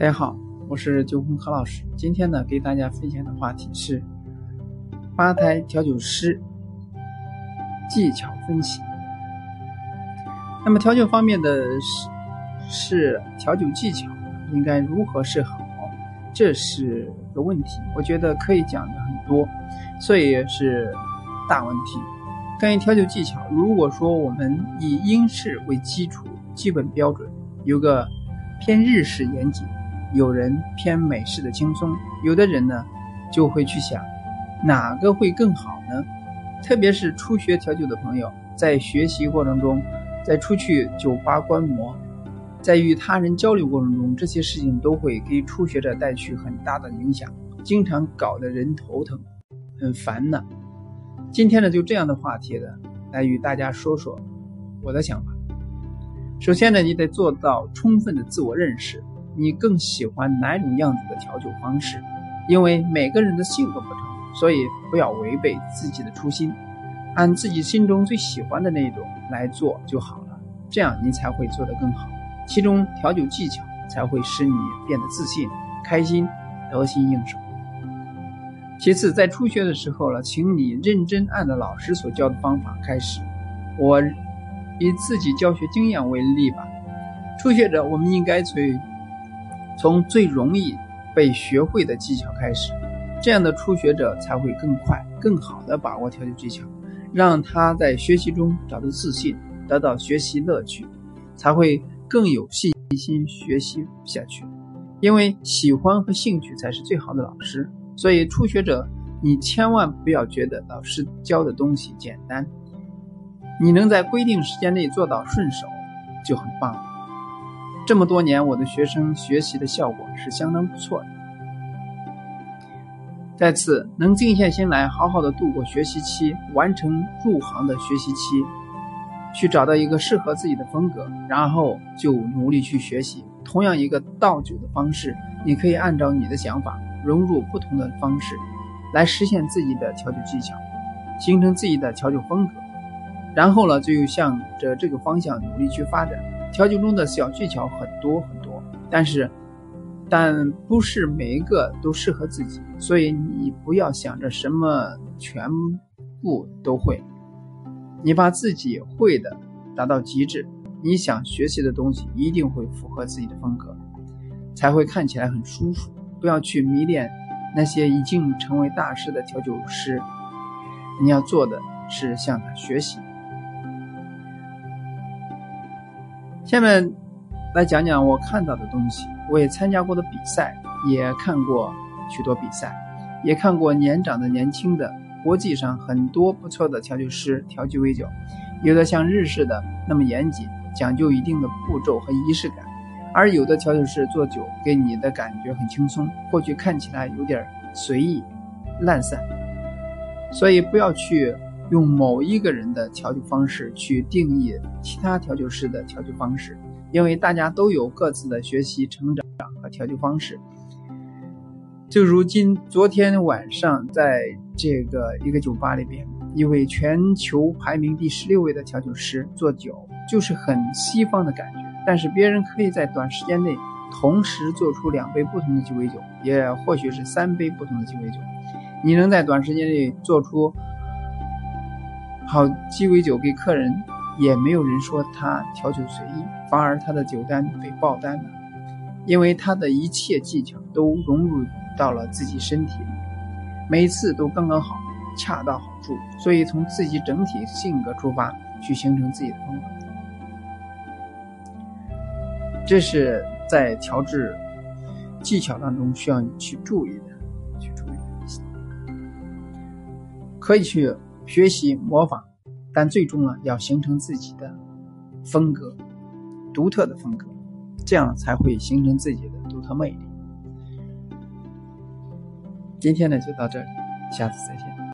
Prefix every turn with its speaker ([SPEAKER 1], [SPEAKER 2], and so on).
[SPEAKER 1] 大家好，我是九红何老师。今天呢，给大家分享的话题是吧台调酒师技巧分析。那么调酒方面的是是调酒技巧应该如何是好，这是个问题。我觉得可以讲的很多，所以是大问题。关于调酒技巧，如果说我们以英式为基础，基本标准有个偏日式严谨。有人偏美式的轻松，有的人呢就会去想哪个会更好呢？特别是初学调酒的朋友，在学习过程中，在出去酒吧观摩，在与他人交流过程中，这些事情都会给初学者带去很大的影响，经常搞得人头疼，很烦呢。今天呢，就这样的话题呢，来与大家说说我的想法。首先呢，你得做到充分的自我认识。你更喜欢哪种样子的调酒方式？因为每个人的性格不同，所以不要违背自己的初心，按自己心中最喜欢的那种来做就好了。这样你才会做得更好，其中调酒技巧才会使你变得自信、开心、得心应手。其次，在初学的时候呢，请你认真按照老师所教的方法开始。我以自己教学经验为例吧，初学者我们应该从从最容易被学会的技巧开始，这样的初学者才会更快、更好的把握调酒技巧，让他在学习中找到自信，得到学习乐趣，才会更有信心学习下去。因为喜欢和兴趣才是最好的老师。所以初学者，你千万不要觉得老师教的东西简单，你能在规定时间内做到顺手，就很棒。这么多年，我的学生学习的效果是相当不错的。再次，能静下心来，好好的度过学习期，完成入行的学习期，去找到一个适合自己的风格，然后就努力去学习。同样一个倒酒的方式，你可以按照你的想法融入不同的方式，来实现自己的调酒技巧，形成自己的调酒风格。然后呢，就又向着这个方向努力去发展。调酒中的小技巧很多很多，但是，但不是每一个都适合自己，所以你不要想着什么全部都会，你把自己会的达到极致，你想学习的东西一定会符合自己的风格，才会看起来很舒服。不要去迷恋那些已经成为大师的调酒师，你要做的是向他学习。下面来讲讲我看到的东西。我也参加过的比赛，也看过许多比赛，也看过年长的、年轻的，国际上很多不错的调酒师调鸡尾酒。有的像日式的那么严谨，讲究一定的步骤和仪式感；而有的调酒师做酒给你的感觉很轻松，或许看起来有点随意、懒散。所以不要去。用某一个人的调酒方式去定义其他调酒师的调酒方式，因为大家都有各自的学习成长和调酒方式。就如今昨天晚上在这个一个酒吧里边，一位全球排名第十六位的调酒师做酒，就是很西方的感觉。但是别人可以在短时间内同时做出两杯不同的鸡尾酒，也或许是三杯不同的鸡尾酒。你能在短时间内做出？好鸡尾酒给客人，也没有人说他调酒随意，反而他的酒单被爆单了，因为他的一切技巧都融入到了自己身体里，每次都刚刚好，恰到好处。所以从自己整体性格出发，去形成自己的风格，这是在调制技巧当中需要你去注意的，去注意的，可以去。学习模仿，但最终呢，要形成自己的风格，独特的风格，这样才会形成自己的独特魅力。今天呢，就到这里，下次再见。